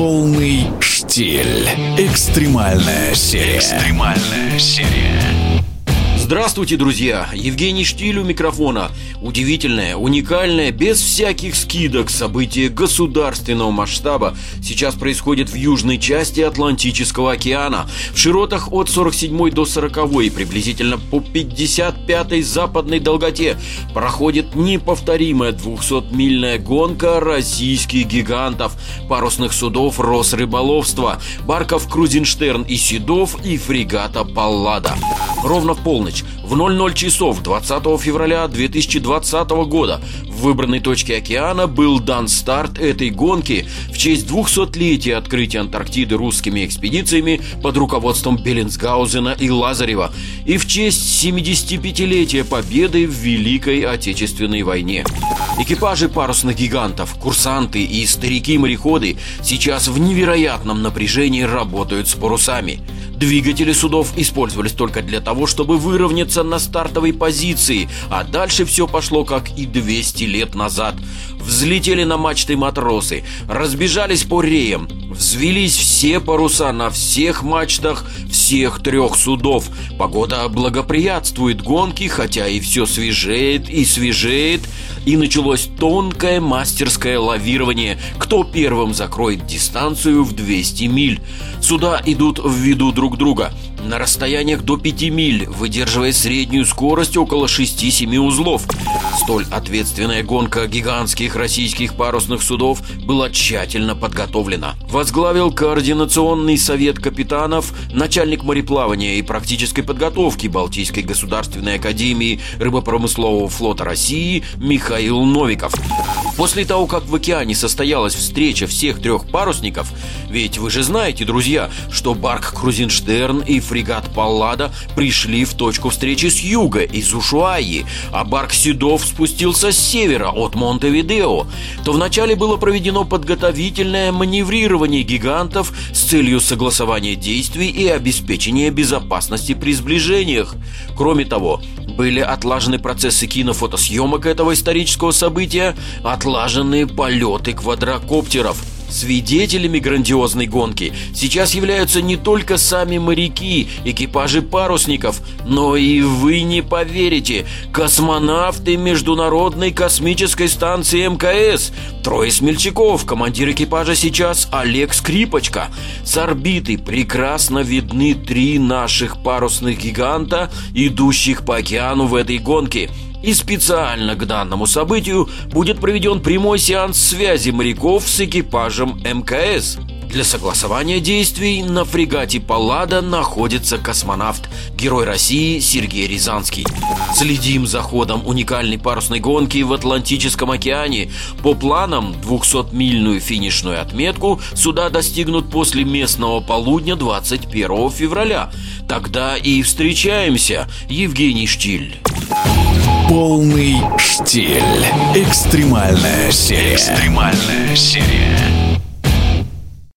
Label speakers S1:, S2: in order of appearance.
S1: Полный штиль. Экстремальная серия.
S2: Экстремальная серия.
S3: Здравствуйте, друзья! Евгений Штиль у микрофона. Удивительное, уникальное, без всяких скидок событие государственного масштаба сейчас происходит в южной части Атлантического океана, в широтах от 47 до 40 и приблизительно по 55 западной долготе проходит неповторимая 200-мильная гонка российских гигантов, парусных судов Росрыболовства, барков Крузенштерн и Седов и фрегата Паллада. Ровно в полночь, в 00 часов 20 февраля 2020 года в выбранной точке океана был дан старт этой гонки в честь 200-летия открытия Антарктиды русскими экспедициями под руководством Беллинсгаузена и Лазарева и в честь 75-летия победы в Великой Отечественной войне. Экипажи парусных гигантов, курсанты и старики-мореходы сейчас в невероятном напряжении работают с парусами – Двигатели судов использовались только для того, чтобы выровняться на стартовой позиции, а дальше все пошло как и 200 лет назад. Взлетели на мачты матросы, разбежались по реям, взвелись все паруса на всех мачтах всех трех судов. Погода благоприятствует гонке, хотя и все свежеет и свежеет, и началось тонкое мастерское лавирование, кто первым закроет дистанцию в 200 миль. Суда идут в виду друг друга на расстояниях до 5 миль, выдерживая среднюю скорость около 6-7 узлов. Столь ответственная гонка гигантских российских парусных судов была тщательно подготовлена. Возглавил координационный совет капитанов, начальник мореплавания и практической подготовки Балтийской государственной академии рыбопромыслового флота России Михаил Новиков. После того, как в океане состоялась встреча всех трех парусников, ведь вы же знаете, друзья, что Барк Крузенштерн и фрегат Паллада пришли в точку встречи с юга, из Ушуаи, а Барк Седов спустился с севера, от Монтевидео, то вначале было проведено подготовительное маневрирование гигантов с целью согласования действий и обеспечения безопасности при сближениях. Кроме того, были отлажены процессы кинофотосъемок этого исторического события, отлажены полеты квадрокоптеров – Свидетелями грандиозной гонки сейчас являются не только сами моряки, экипажи парусников, но и вы не поверите, космонавты Международной космической станции МКС. Трое смельчаков, командир экипажа сейчас Олег Скрипочка. С орбиты прекрасно видны три наших парусных гиганта, идущих по океану в этой гонке – и специально к данному событию будет проведен прямой сеанс связи моряков с экипажем МКС. Для согласования действий на фрегате «Паллада» находится космонавт, герой России Сергей Рязанский. Следим за ходом уникальной парусной гонки в Атлантическом океане. По планам 200-мильную финишную отметку суда достигнут после местного полудня 21 февраля. Тогда и встречаемся, Евгений Штиль.
S1: Полный штиль. Экстремальная серия.
S2: Экстремальная серия.